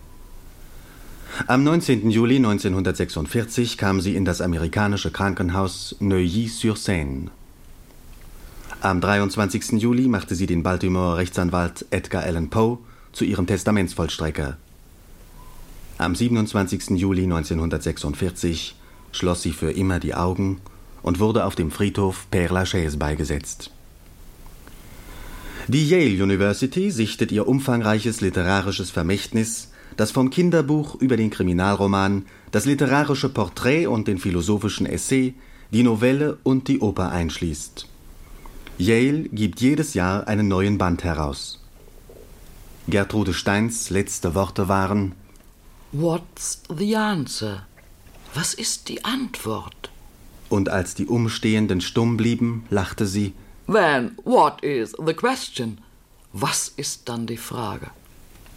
Am 19. Juli 1946 kam sie in das amerikanische Krankenhaus Neuilly-sur-Seine. Am 23. Juli machte sie den Baltimore Rechtsanwalt Edgar Allan Poe zu ihrem Testamentsvollstrecker. Am 27. Juli 1946 schloss sie für immer die Augen und wurde auf dem Friedhof Père Lachaise beigesetzt. Die Yale University sichtet ihr umfangreiches literarisches Vermächtnis das vom Kinderbuch über den Kriminalroman, das literarische Porträt und den philosophischen Essay, die Novelle und die Oper einschließt. Yale gibt jedes Jahr einen neuen Band heraus. Gertrude Steins letzte Worte waren What's the answer? Was ist die Antwort? Und als die Umstehenden stumm blieben, lachte sie Then what is the question? Was ist dann die Frage?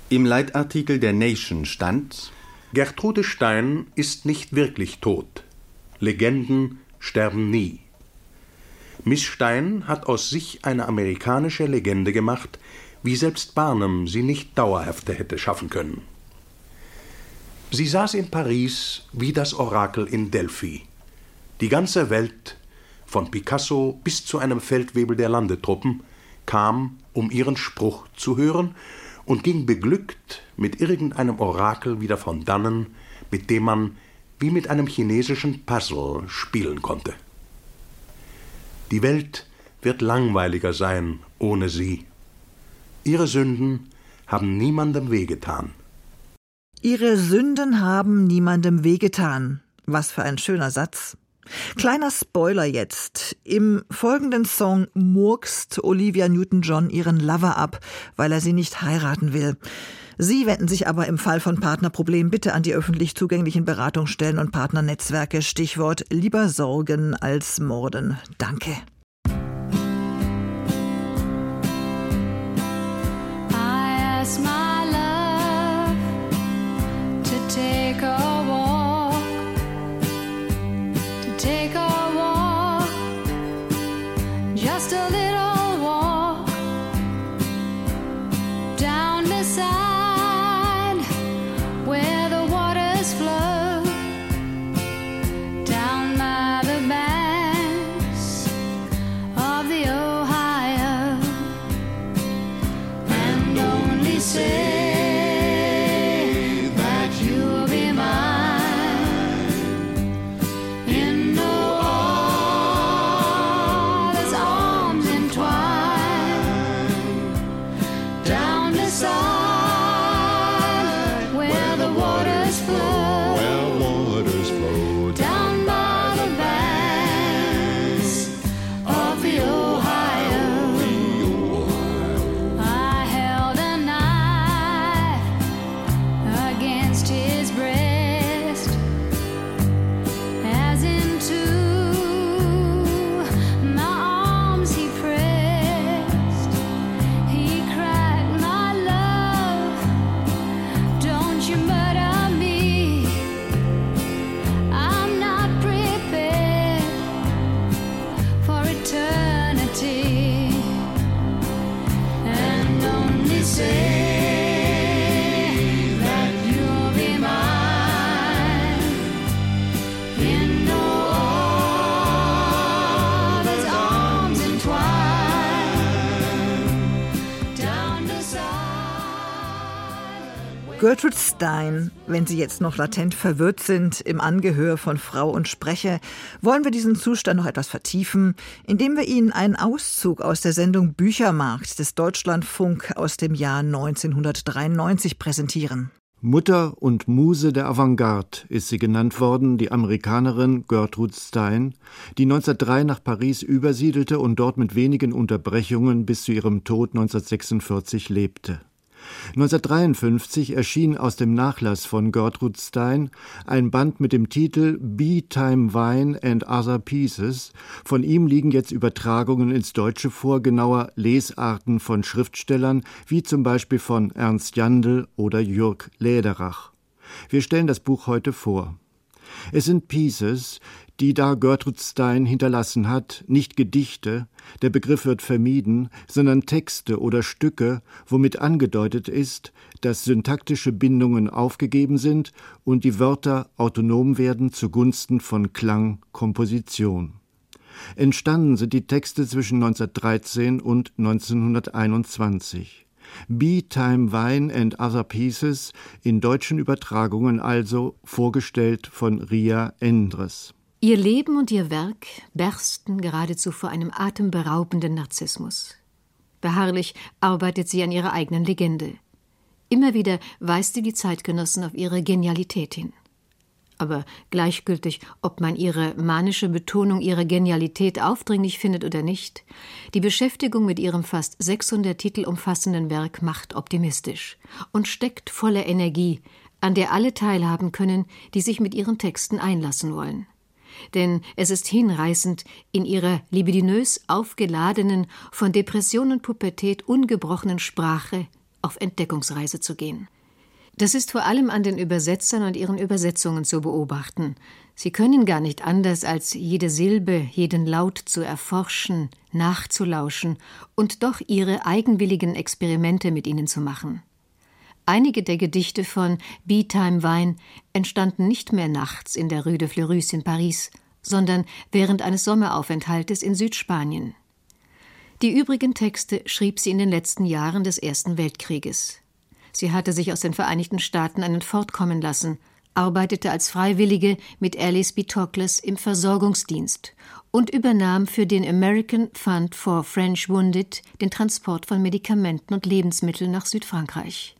Im Leitartikel der Nation stand Gertrude Stein ist nicht wirklich tot. Legenden sterben nie. Miss Stein hat aus sich eine amerikanische Legende gemacht, wie selbst Barnum sie nicht dauerhafter hätte schaffen können. Sie saß in Paris wie das Orakel in Delphi. Die ganze Welt, von Picasso bis zu einem Feldwebel der Landetruppen, kam, um ihren Spruch zu hören und ging beglückt mit irgendeinem Orakel wieder von dannen, mit dem man wie mit einem chinesischen Puzzle spielen konnte. Die Welt wird langweiliger sein ohne sie. Ihre Sünden haben niemandem wehgetan. Ihre Sünden haben niemandem wehgetan. Was für ein schöner Satz. Kleiner Spoiler jetzt. Im folgenden Song murkst Olivia Newton-John ihren Lover ab, weil er sie nicht heiraten will. Sie wenden sich aber im Fall von Partnerproblemen bitte an die öffentlich zugänglichen Beratungsstellen und Partnernetzwerke. Stichwort lieber Sorgen als Morden. Danke. Gertrude Stein, wenn Sie jetzt noch latent verwirrt sind im Angehör von Frau und Spreche, wollen wir diesen Zustand noch etwas vertiefen, indem wir Ihnen einen Auszug aus der Sendung Büchermarkt des Deutschlandfunk aus dem Jahr 1993 präsentieren. Mutter und Muse der Avantgarde ist sie genannt worden, die Amerikanerin Gertrude Stein, die 1903 nach Paris übersiedelte und dort mit wenigen Unterbrechungen bis zu ihrem Tod 1946 lebte. 1953 erschien aus dem Nachlass von Gertrude Stein ein Band mit dem Titel Bee Time Wine and Other Pieces. Von ihm liegen jetzt Übertragungen ins Deutsche vor, genauer Lesarten von Schriftstellern, wie zum Beispiel von Ernst Jandl oder Jürg Läderach. Wir stellen das Buch heute vor. Es sind Pieces, die da Gertrude Stein hinterlassen hat, nicht Gedichte, der Begriff wird vermieden, sondern Texte oder Stücke, womit angedeutet ist, dass syntaktische Bindungen aufgegeben sind und die Wörter autonom werden zugunsten von Klang, Komposition. Entstanden sind die Texte zwischen 1913 und 1921. Bee Time Wine and Other Pieces, in deutschen Übertragungen also, vorgestellt von Ria Endres. Ihr Leben und ihr Werk bersten geradezu vor einem atemberaubenden Narzissmus. Beharrlich arbeitet sie an ihrer eigenen Legende. Immer wieder weist sie die Zeitgenossen auf ihre Genialität hin. Aber gleichgültig, ob man ihre manische Betonung ihrer Genialität aufdringlich findet oder nicht, die Beschäftigung mit ihrem fast 600 Titel umfassenden Werk macht optimistisch und steckt voller Energie, an der alle teilhaben können, die sich mit ihren Texten einlassen wollen. Denn es ist hinreißend, in ihrer libidinös aufgeladenen, von Depression und Pubertät ungebrochenen Sprache auf Entdeckungsreise zu gehen. Das ist vor allem an den Übersetzern und ihren Übersetzungen zu beobachten. Sie können gar nicht anders, als jede Silbe, jeden Laut zu erforschen, nachzulauschen und doch ihre eigenwilligen Experimente mit ihnen zu machen. Einige der Gedichte von Beetime Wein entstanden nicht mehr nachts in der Rue de Fleurus in Paris, sondern während eines Sommeraufenthaltes in Südspanien. Die übrigen Texte schrieb sie in den letzten Jahren des Ersten Weltkrieges. Sie hatte sich aus den Vereinigten Staaten einen fortkommen lassen, arbeitete als Freiwillige mit Alice B. Toklas im Versorgungsdienst und übernahm für den American Fund for French Wounded den Transport von Medikamenten und Lebensmitteln nach Südfrankreich.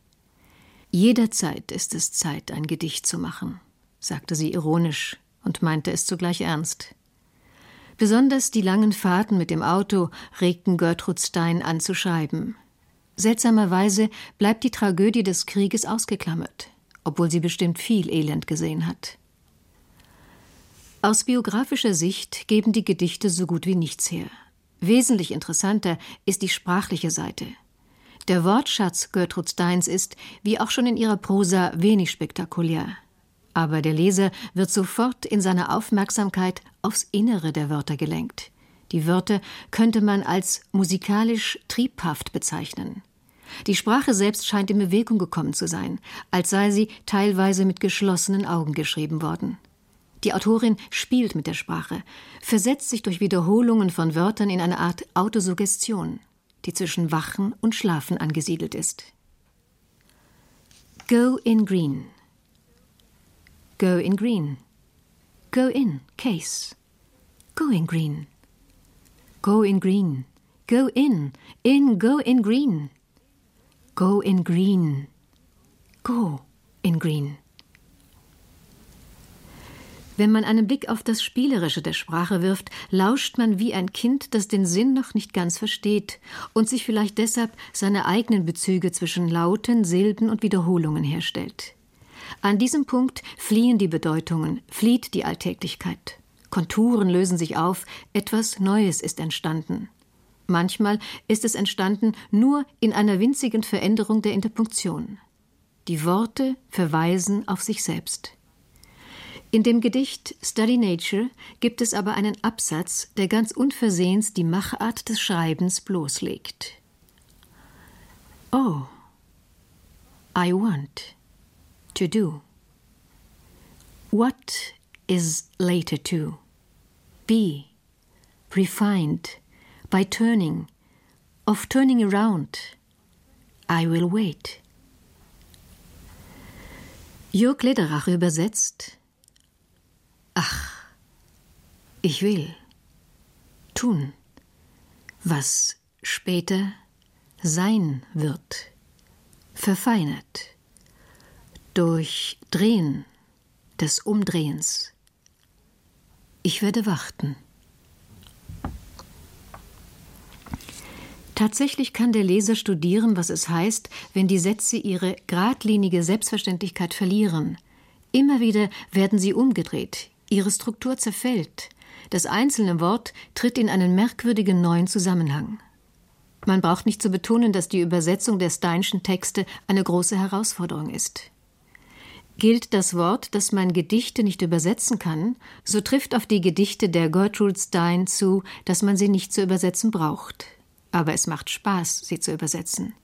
Jederzeit ist es Zeit, ein Gedicht zu machen, sagte sie ironisch und meinte es zugleich ernst. Besonders die langen Fahrten mit dem Auto regten Gertrud Stein an zu schreiben. Seltsamerweise bleibt die Tragödie des Krieges ausgeklammert, obwohl sie bestimmt viel Elend gesehen hat. Aus biografischer Sicht geben die Gedichte so gut wie nichts her. Wesentlich interessanter ist die sprachliche Seite. Der Wortschatz Gertrud Steins ist, wie auch schon in ihrer Prosa, wenig spektakulär. Aber der Leser wird sofort in seiner Aufmerksamkeit aufs Innere der Wörter gelenkt. Die Wörter könnte man als musikalisch triebhaft bezeichnen. Die Sprache selbst scheint in Bewegung gekommen zu sein, als sei sie teilweise mit geschlossenen Augen geschrieben worden. Die Autorin spielt mit der Sprache, versetzt sich durch Wiederholungen von Wörtern in eine Art Autosuggestion, die zwischen Wachen und Schlafen angesiedelt ist. Go in green. Go in green. Go in, case. Go in green. Go in green. Go in, in, go in green. Go in green. Go in green. Wenn man einen Blick auf das Spielerische der Sprache wirft, lauscht man wie ein Kind, das den Sinn noch nicht ganz versteht und sich vielleicht deshalb seine eigenen Bezüge zwischen Lauten, Silben und Wiederholungen herstellt. An diesem Punkt fliehen die Bedeutungen, flieht die Alltäglichkeit. Konturen lösen sich auf, etwas Neues ist entstanden. Manchmal ist es entstanden nur in einer winzigen Veränderung der Interpunktion. Die Worte verweisen auf sich selbst. In dem Gedicht Study Nature gibt es aber einen Absatz, der ganz unversehens die Machart des Schreibens bloßlegt. Oh, I want to do. What is later to be refined by turning, of turning around. I will wait. Jörg Lederach übersetzt Ach, ich will tun, was später sein wird, verfeinert durch Drehen des Umdrehens. Ich werde warten. Tatsächlich kann der Leser studieren, was es heißt, wenn die Sätze ihre geradlinige Selbstverständlichkeit verlieren. Immer wieder werden sie umgedreht, ihre Struktur zerfällt, das einzelne Wort tritt in einen merkwürdigen neuen Zusammenhang. Man braucht nicht zu betonen, dass die Übersetzung der Steinschen Texte eine große Herausforderung ist. Gilt das Wort, dass man Gedichte nicht übersetzen kann, so trifft auf die Gedichte der Gertrude Stein zu, dass man sie nicht zu übersetzen braucht aber es macht Spaß, sie zu übersetzen.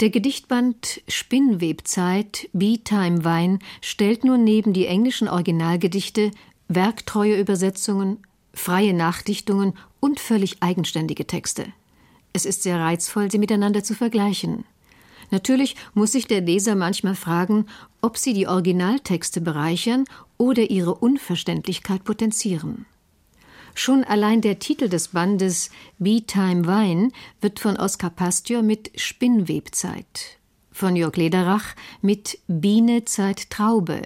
Der Gedichtband Spinnwebzeit, Beetime Wein stellt nun neben die englischen Originalgedichte werktreue Übersetzungen, freie Nachdichtungen und völlig eigenständige Texte. Es ist sehr reizvoll, sie miteinander zu vergleichen. Natürlich muss sich der Leser manchmal fragen, ob sie die Originaltexte bereichern oder ihre Unverständlichkeit potenzieren. Schon allein der Titel des Bandes Time Wein wird von Oskar Pastior mit Spinnwebzeit von Jörg Lederach mit Biene Zeit Traube,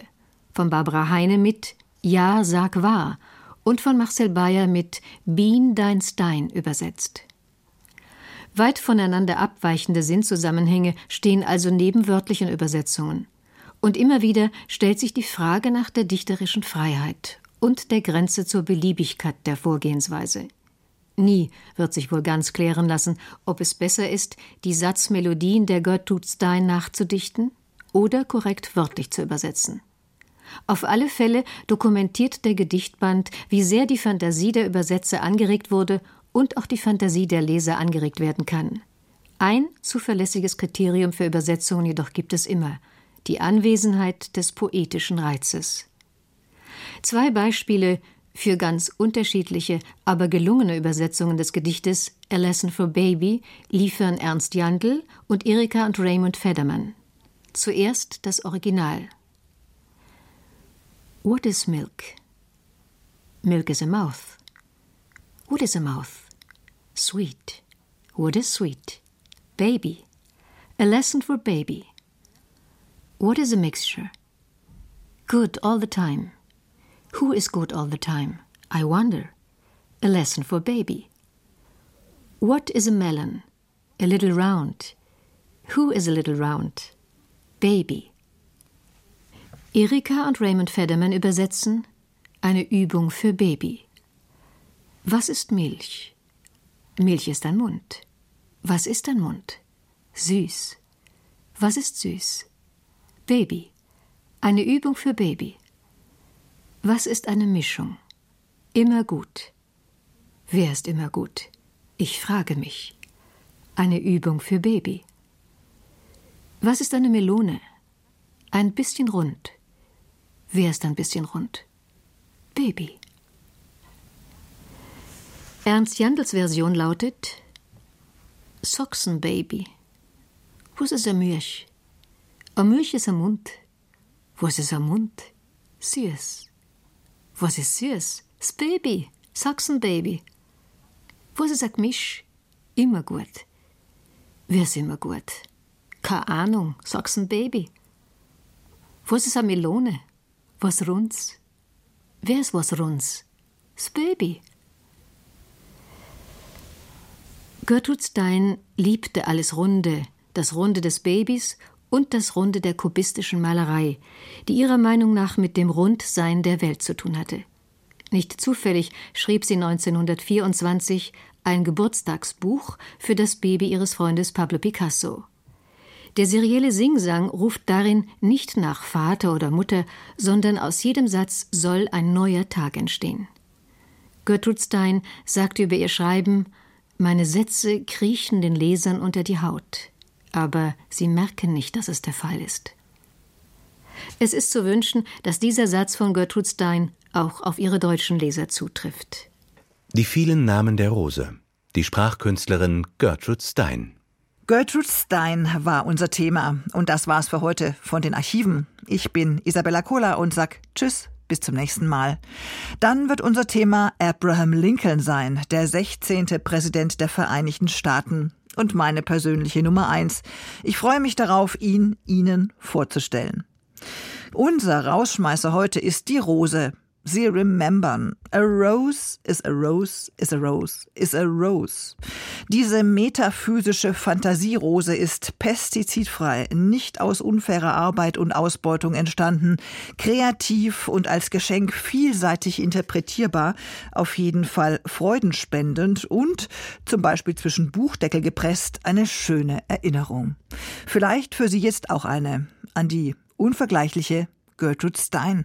von Barbara Heine mit Ja, sag wahr und von Marcel Bayer mit Bien dein Stein übersetzt. Weit voneinander abweichende Sinnzusammenhänge stehen also neben wörtlichen Übersetzungen. Und immer wieder stellt sich die Frage nach der dichterischen Freiheit und der Grenze zur Beliebigkeit der Vorgehensweise. Nie wird sich wohl ganz klären lassen, ob es besser ist, die Satzmelodien der Gertrude Stein nachzudichten oder korrekt wörtlich zu übersetzen. Auf alle Fälle dokumentiert der Gedichtband, wie sehr die Fantasie der Übersetzer angeregt wurde und auch die Fantasie der Leser angeregt werden kann. Ein zuverlässiges Kriterium für Übersetzungen jedoch gibt es immer – die Anwesenheit des poetischen Reizes. Zwei Beispiele für ganz unterschiedliche, aber gelungene Übersetzungen des Gedichtes A Lesson for Baby liefern Ernst Jandl und Erika und Raymond Federman. Zuerst das Original. What is milk? Milk is a mouth. What is a mouth? Sweet. What is sweet? Baby. A lesson for baby. What is a mixture? Good all the time. Who is good all the time? I wonder. A lesson for baby. What is a melon? A little round. Who is a little round? Baby. Erika und Raymond Federman übersetzen eine Übung für Baby. Was ist Milch? Milch ist ein Mund. Was ist ein Mund? Süß. Was ist süß? Baby. Eine Übung für Baby. Was ist eine Mischung? Immer gut. Wer ist immer gut? Ich frage mich. Eine Übung für Baby. Was ist eine Melone? Ein bisschen rund. Wer ist ein bisschen rund? Baby. Ernst Jandls Version lautet Soxenbaby. Was ist ein Milch? Ein Milch ist ein Mund. Was ist ein Mund? Süß. Was ist süß? Das Baby. Sachsenbaby. Was ist ein Gemisch? Immer gut. Wer ist immer gut? Keine Ahnung. Sachsenbaby. Was ist eine Melone? Was runds? Wer ist was runds? Das Baby. Gertrud Stein liebte alles Runde, das Runde des Babys und das Runde der kubistischen Malerei, die ihrer Meinung nach mit dem Rundsein der Welt zu tun hatte. Nicht zufällig schrieb sie 1924 ein Geburtstagsbuch für das Baby ihres Freundes Pablo Picasso. Der serielle Singsang ruft darin nicht nach Vater oder Mutter, sondern aus jedem Satz soll ein neuer Tag entstehen. Gertrude Stein sagte über ihr Schreiben Meine Sätze kriechen den Lesern unter die Haut aber sie merken nicht, dass es der Fall ist. Es ist zu wünschen, dass dieser Satz von Gertrude Stein auch auf ihre deutschen Leser zutrifft. Die vielen Namen der Rose. Die Sprachkünstlerin Gertrude Stein. Gertrude Stein war unser Thema und das war's für heute von den Archiven. Ich bin Isabella Kohler und sag Tschüss, bis zum nächsten Mal. Dann wird unser Thema Abraham Lincoln sein, der 16. Präsident der Vereinigten Staaten und meine persönliche Nummer eins. Ich freue mich darauf, ihn Ihnen vorzustellen. Unser Rausschmeißer heute ist die Rose. Sie remembern. A rose is a rose is a rose is a rose. Diese metaphysische Fantasierose ist pestizidfrei, nicht aus unfairer Arbeit und Ausbeutung entstanden, kreativ und als Geschenk vielseitig interpretierbar, auf jeden Fall freudenspendend und zum Beispiel zwischen Buchdeckel gepresst eine schöne Erinnerung. Vielleicht für Sie jetzt auch eine an die unvergleichliche Gertrude Stein.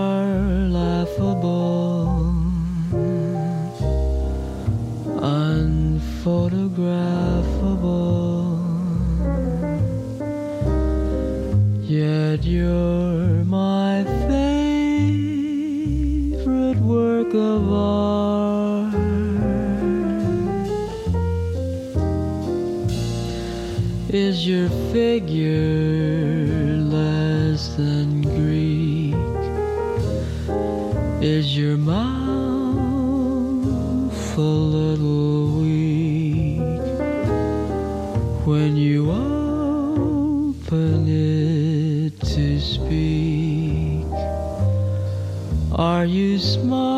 But you're my favorite work of art. Is your figure less than Are you smart?